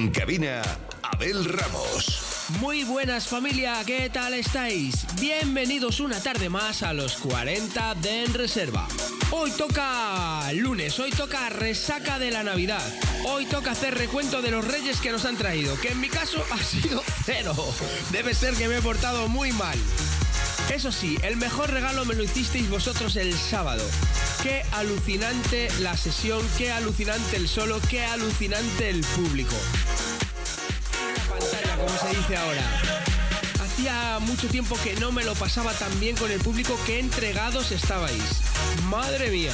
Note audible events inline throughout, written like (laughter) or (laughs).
En cabina, Abel Ramos. Muy buenas familia, ¿qué tal estáis? Bienvenidos una tarde más a los 40 de En Reserva. Hoy toca lunes, hoy toca resaca de la Navidad. Hoy toca hacer recuento de los reyes que nos han traído, que en mi caso (laughs) ha sido cero. Debe ser que me he portado muy mal. Eso sí, el mejor regalo me lo hicisteis vosotros el sábado. Qué alucinante la sesión, qué alucinante el solo, qué alucinante el público. Pantalla, como se dice ahora. Hacía mucho tiempo que no me lo pasaba tan bien con el público que entregados estabais. Madre mía.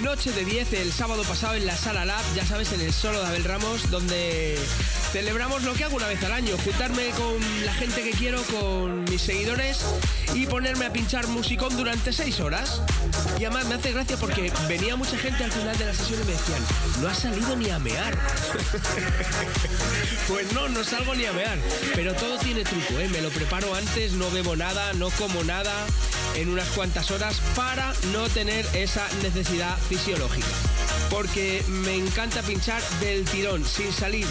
Noche de 10 el sábado pasado en la Sala Lab, ya sabes, en el solo de Abel Ramos, donde celebramos lo que hago una vez al año, juntarme con la gente que quiero, con mis seguidores y ponerme a pinchar musicón durante 6 horas. Y además me hace gracia porque venía mucha gente al final de la sesión y me decían, no has salido ni a mear. (laughs) pues no, no salgo ni a mear, pero todo tiene truco, ¿eh? me lo preparo antes, no bebo nada, no como nada en unas cuantas horas para no tener esa necesidad fisiológica. Porque me encanta pinchar del tirón, sin salir.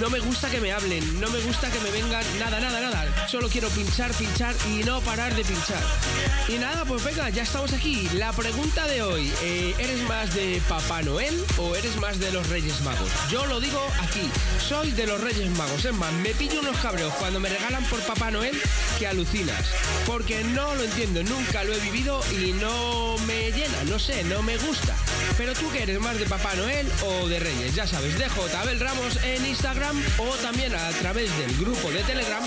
No me gusta que me hablen, no me gusta que me vengan nada, nada, nada. Solo quiero pinchar, pinchar y no parar de pinchar. Y nada, pues venga, ya estamos aquí. La pregunta de hoy, eh, ¿eres más de Papá Noel o eres más de los Reyes Magos? Yo lo digo aquí, soy de los Reyes Magos. Es más, me pillo unos cabreos cuando me regalan por Papá Noel que alucinas. Porque no lo entiendo, nunca lo he vivido y no me llena, no sé, no me gusta. Pero tú que eres más de Papá Noel o de Reyes, ya sabes, dejo Tabel Ramos en Instagram o también a través del grupo de Telegram.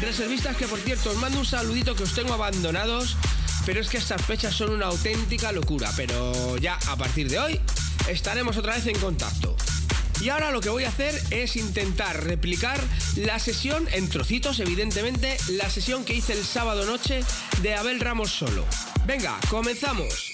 Reservistas que por cierto os mando un saludito que os tengo abandonados, pero es que estas fechas son una auténtica locura. Pero ya a partir de hoy estaremos otra vez en contacto. Y ahora lo que voy a hacer es intentar replicar la sesión, en trocitos evidentemente, la sesión que hice el sábado noche de Abel Ramos solo. Venga, comenzamos.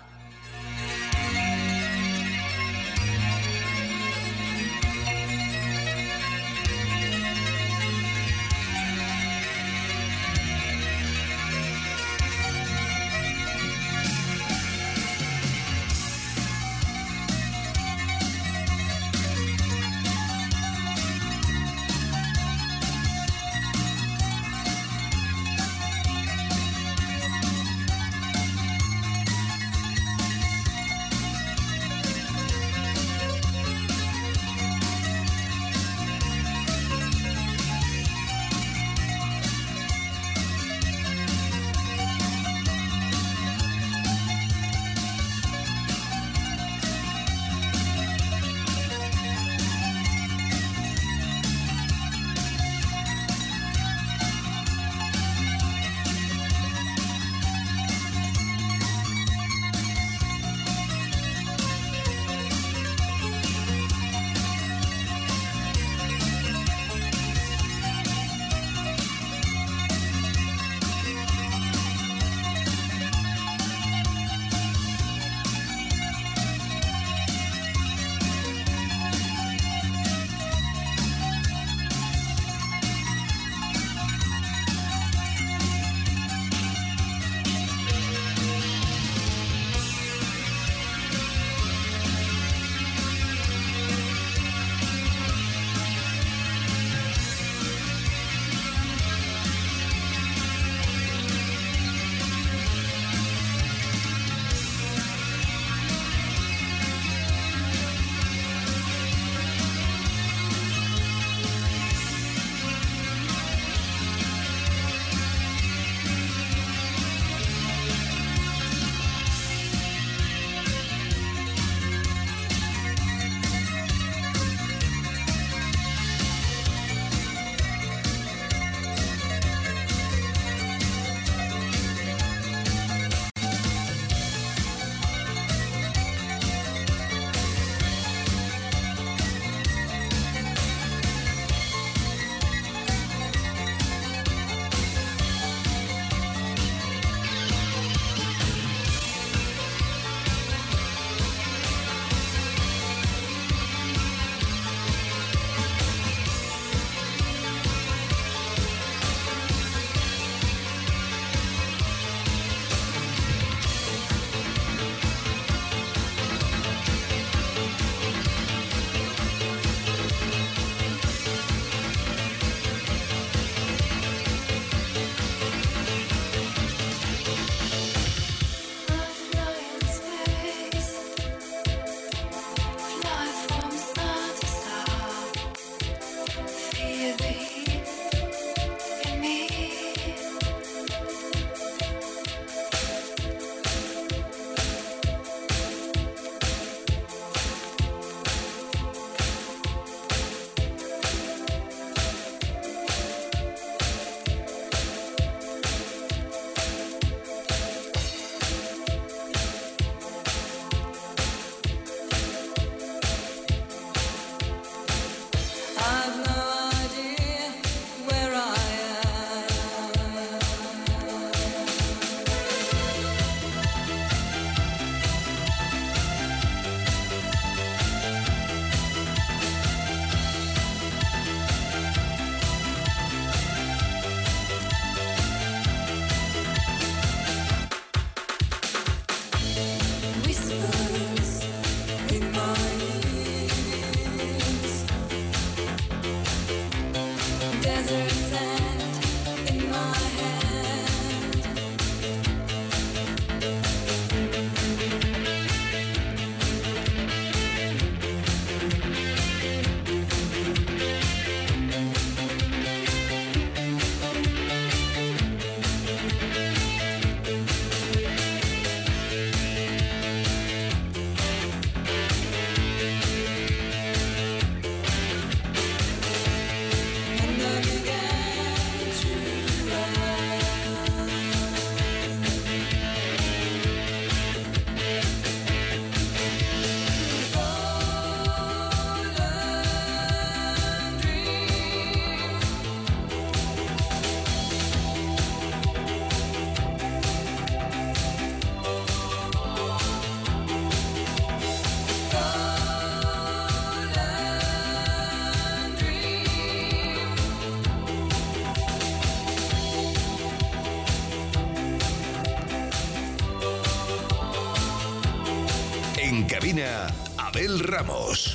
Ramos.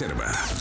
Reserva.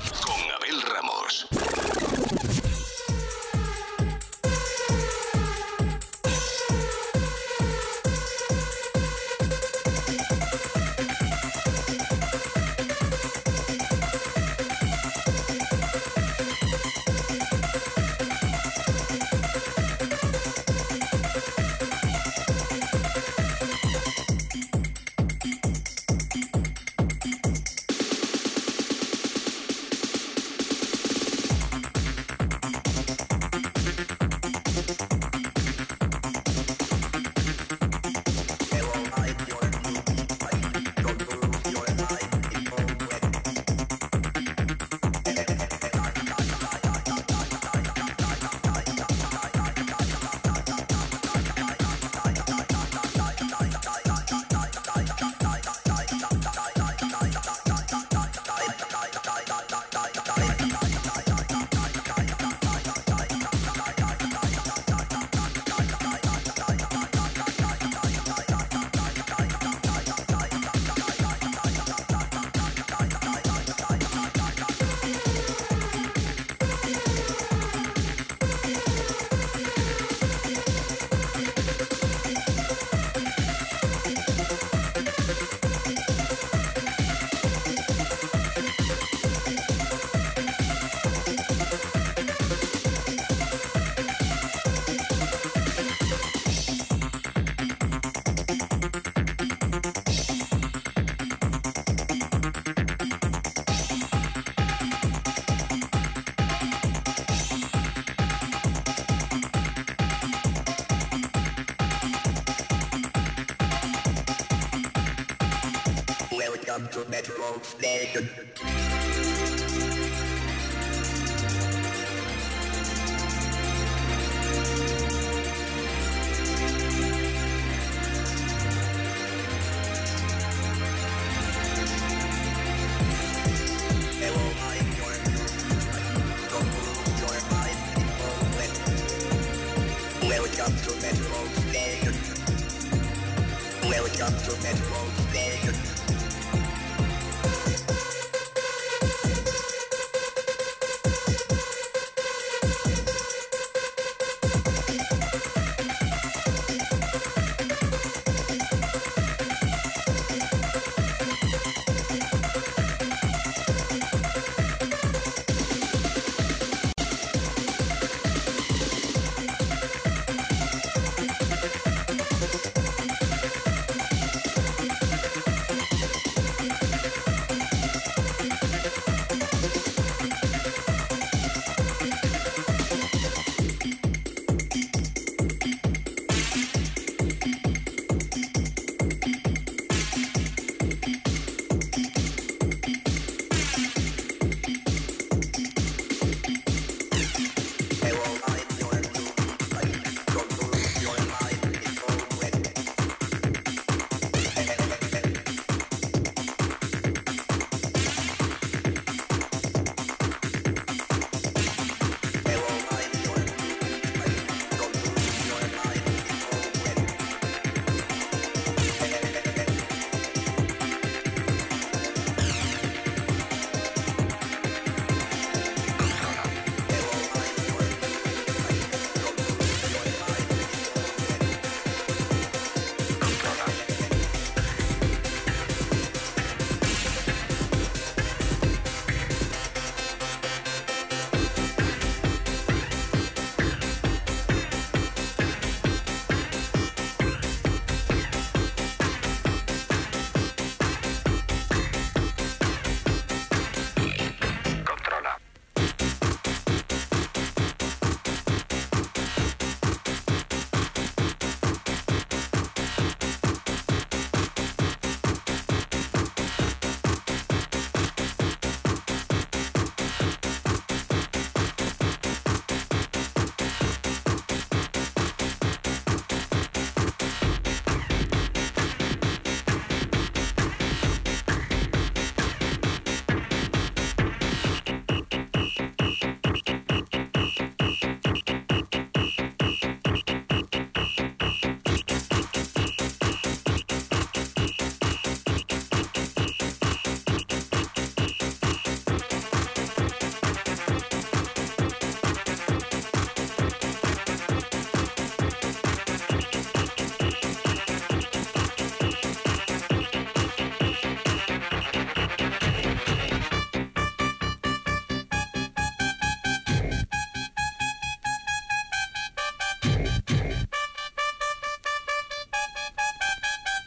Metro station.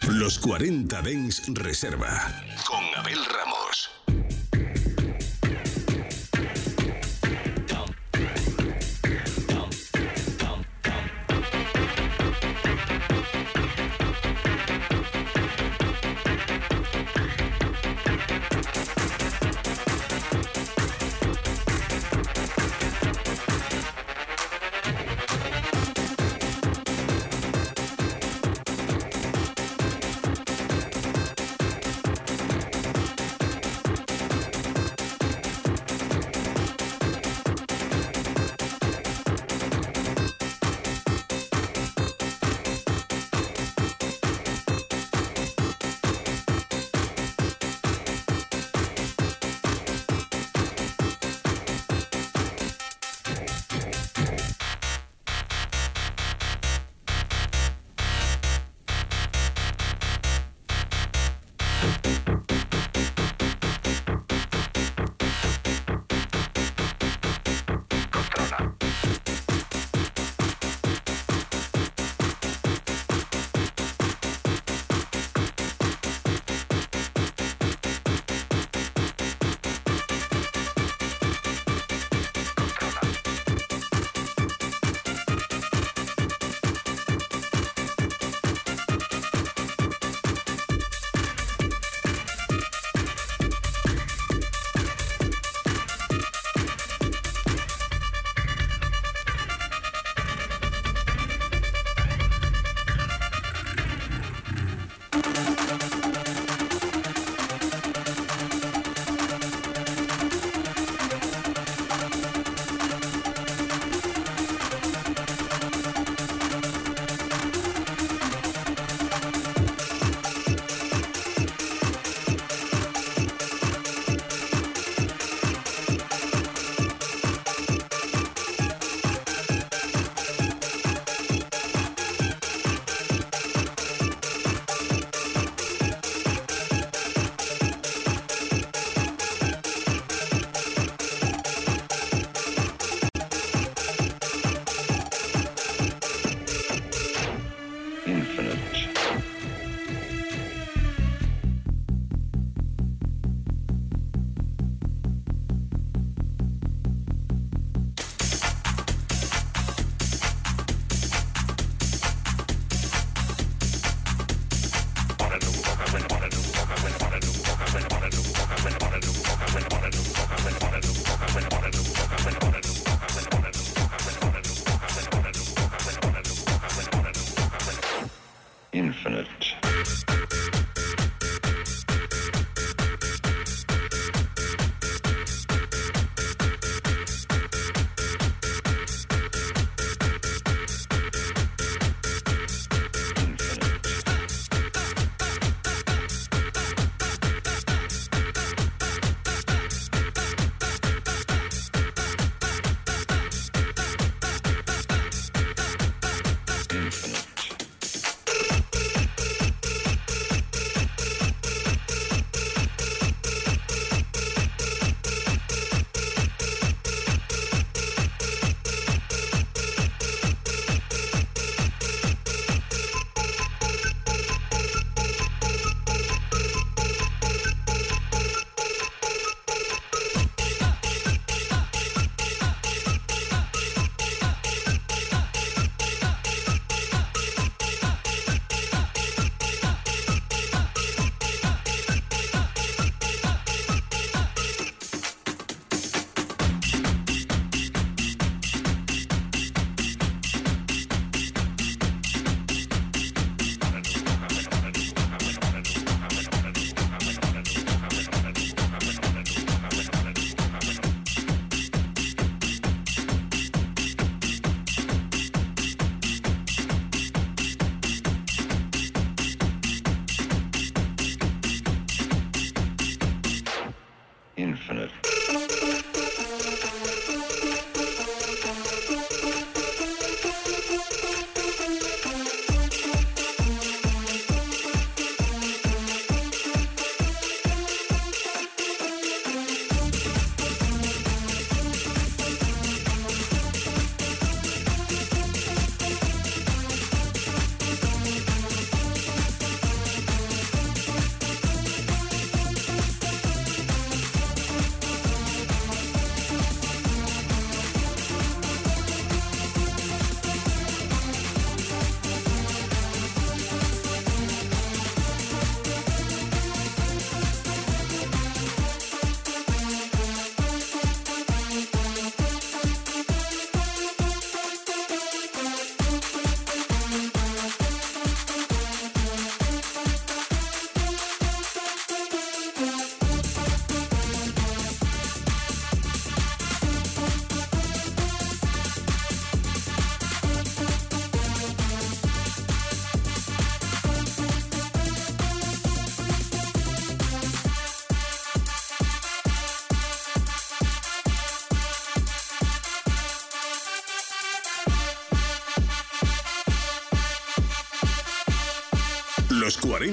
Los 40 Dens Reserva. Con Abel Ramos.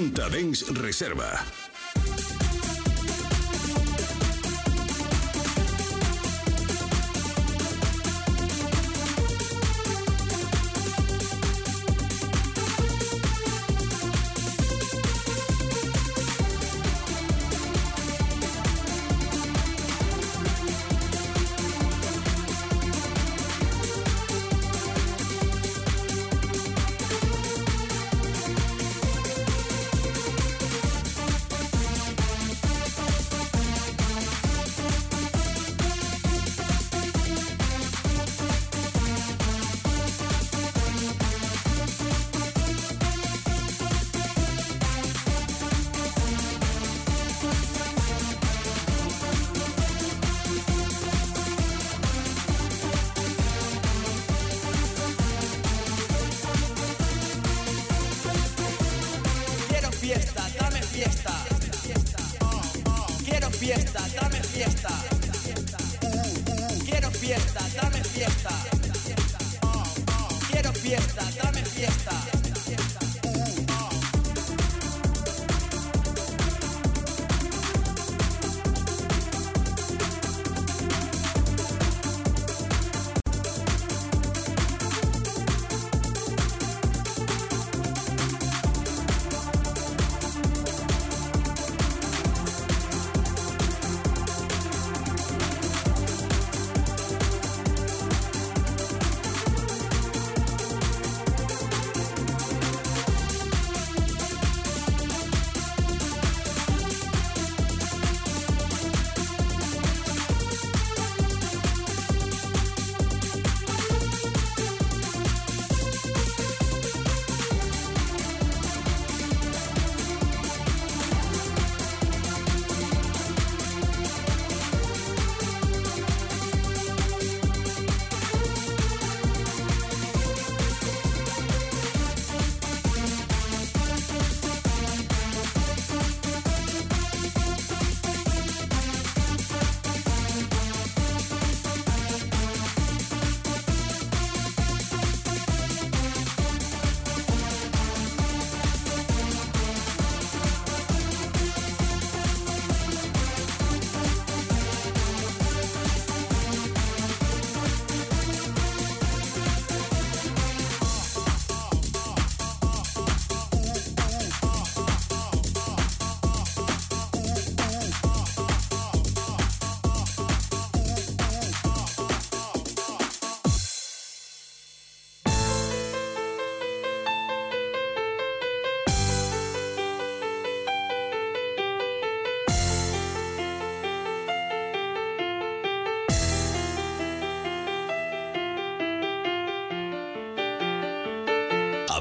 Los 40 Dens Reserva.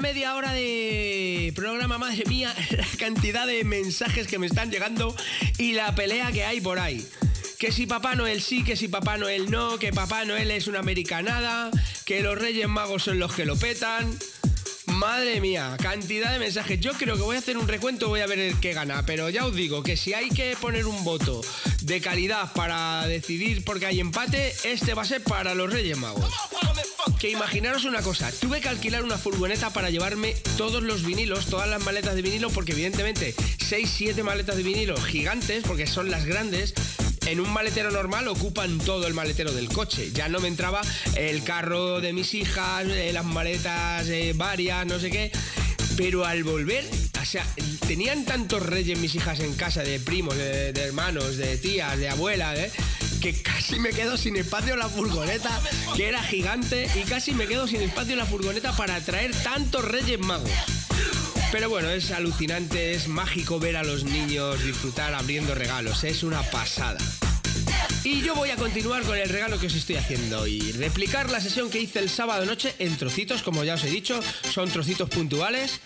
Media hora de programa, madre mía, (laughs) la cantidad de mensajes que me están llegando y la pelea que hay por ahí. Que si Papá Noel sí, que si Papá Noel no, que Papá Noel es una americanada, que los Reyes Magos son los que lo petan. Madre mía, cantidad de mensajes. Yo creo que voy a hacer un recuento, voy a ver el que gana, pero ya os digo que si hay que poner un voto de calidad para decidir porque hay empate, este va a ser para los Reyes Magos. Que imaginaros una cosa, tuve que alquilar una furgoneta para llevarme todos los vinilos, todas las maletas de vinilo, porque evidentemente 6-7 maletas de vinilo gigantes, porque son las grandes, en un maletero normal ocupan todo el maletero del coche. Ya no me entraba el carro de mis hijas, eh, las maletas eh, varias, no sé qué. Pero al volver, o sea, tenían tantos reyes mis hijas en casa, de primos, de, de hermanos, de tías, de abuelas, ¿eh? Que casi me quedo sin espacio en la furgoneta, que era gigante, y casi me quedo sin espacio en la furgoneta para traer tantos reyes magos. Pero bueno, es alucinante, es mágico ver a los niños disfrutar abriendo regalos, es una pasada. Y yo voy a continuar con el regalo que os estoy haciendo y replicar la sesión que hice el sábado noche en trocitos, como ya os he dicho, son trocitos puntuales,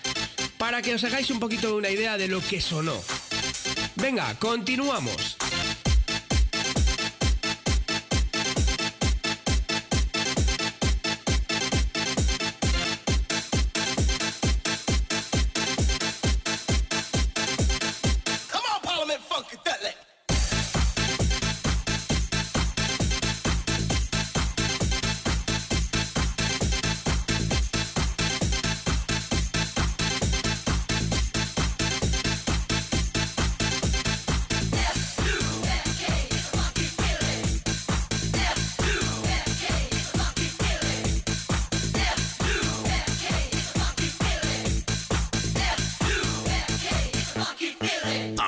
para que os hagáis un poquito una idea de lo que sonó. Venga, continuamos.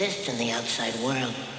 Exist in the outside world.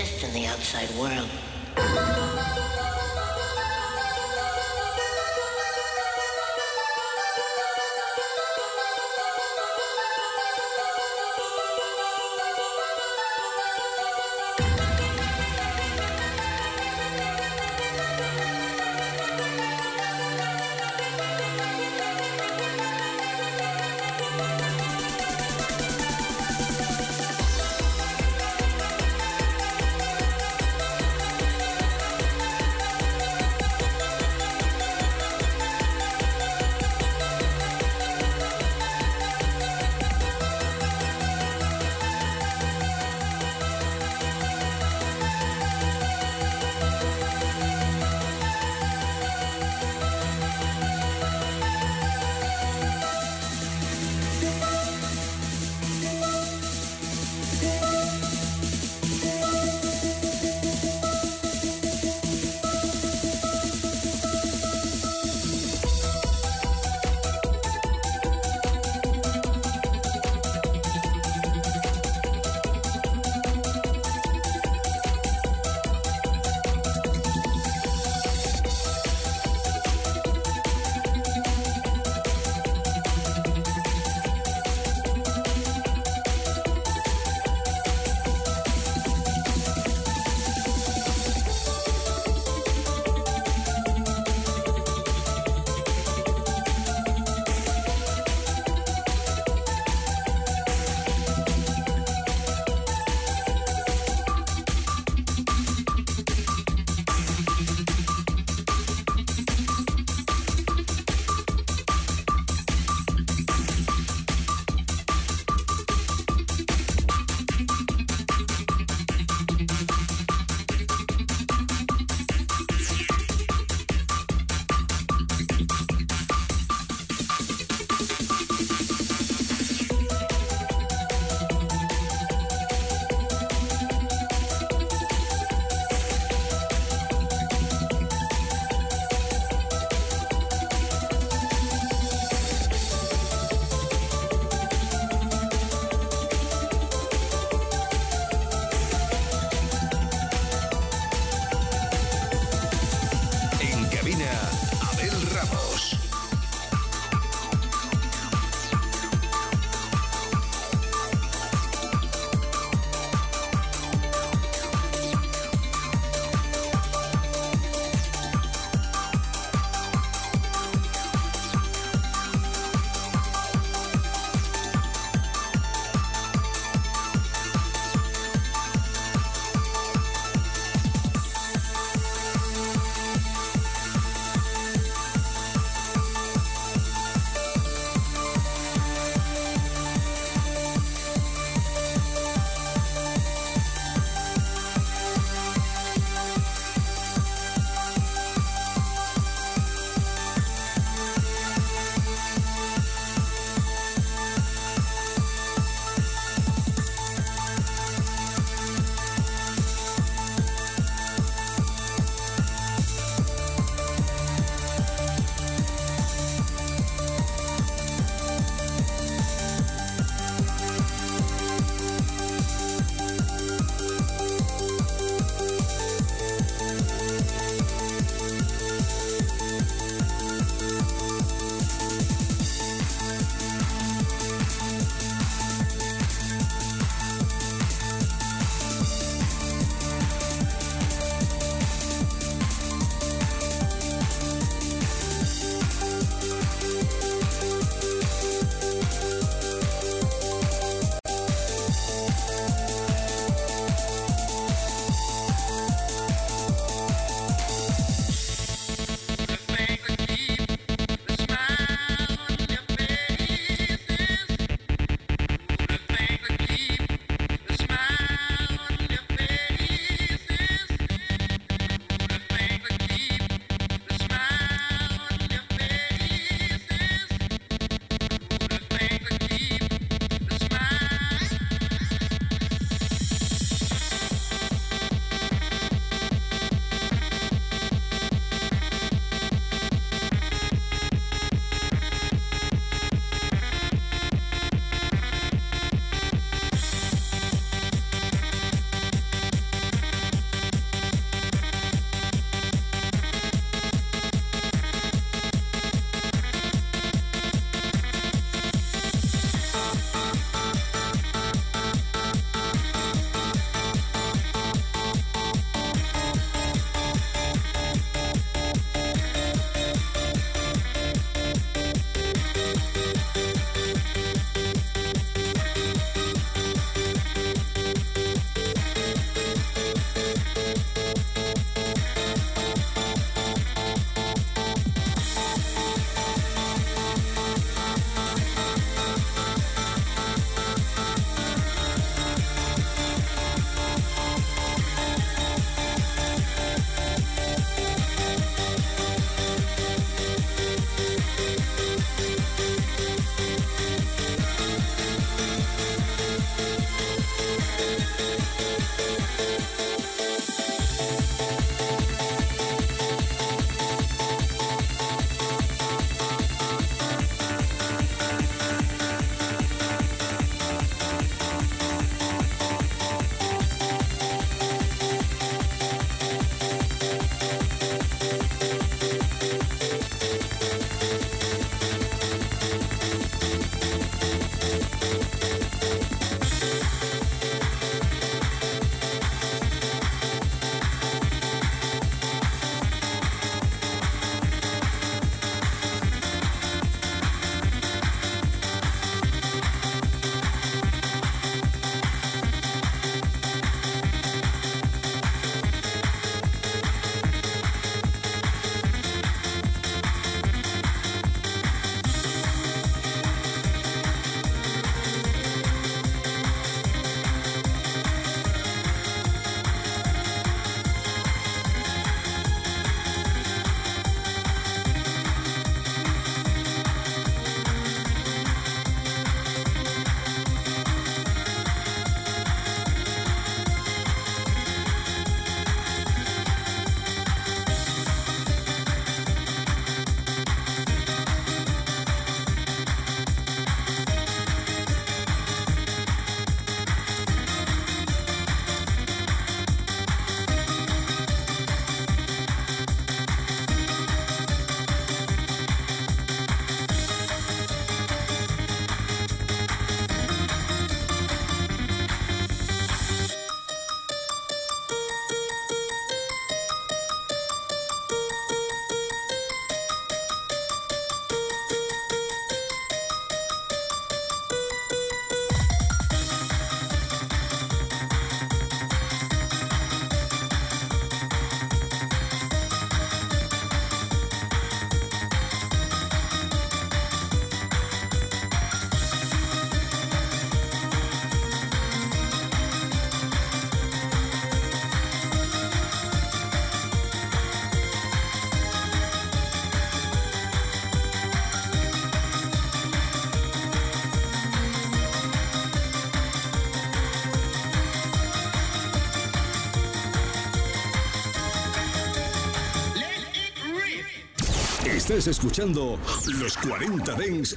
Exist in the outside world. Estás escuchando Los 40 Dens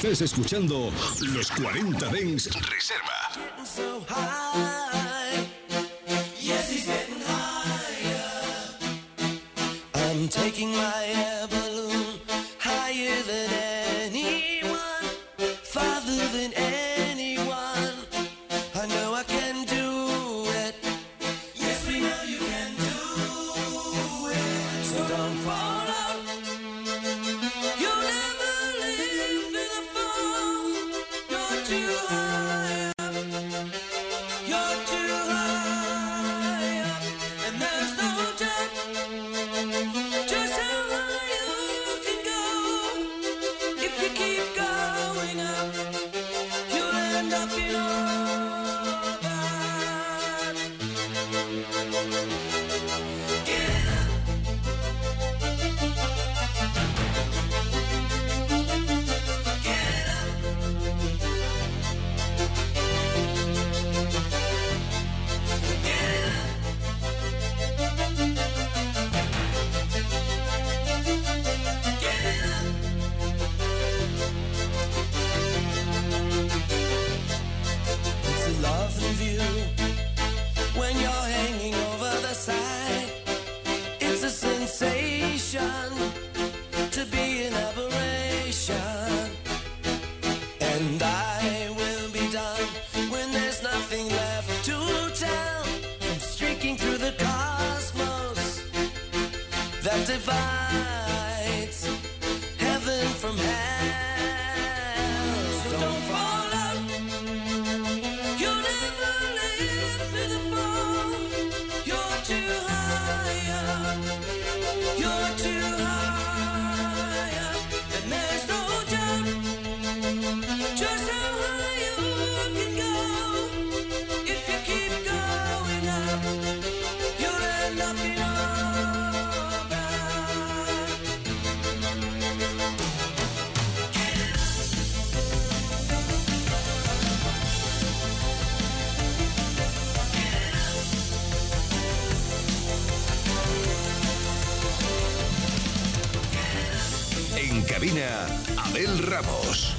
Estás escuchando Los 40 Dens Reserva. taking my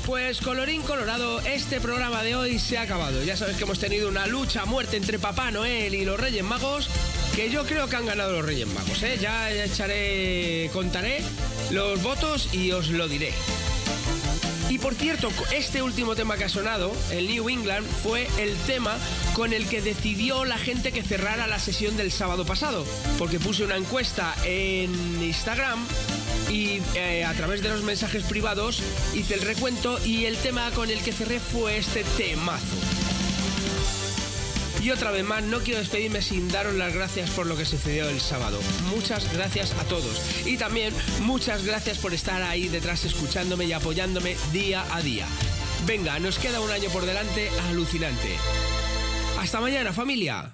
Pues colorín colorado, este programa de hoy se ha acabado. Ya sabes que hemos tenido una lucha a muerte entre Papá Noel y los Reyes Magos, que yo creo que han ganado los Reyes Magos. ¿eh? Ya echaré, contaré los votos y os lo diré. Y por cierto, este último tema que ha sonado, el New England, fue el tema con el que decidió la gente que cerrara la sesión del sábado pasado. Porque puse una encuesta en Instagram y eh, a través de los mensajes privados hice el recuento y el tema con el que cerré fue este temazo. Y otra vez más, no quiero despedirme sin daros las gracias por lo que sucedió el sábado. Muchas gracias a todos. Y también muchas gracias por estar ahí detrás escuchándome y apoyándome día a día. Venga, nos queda un año por delante alucinante. Hasta mañana, familia.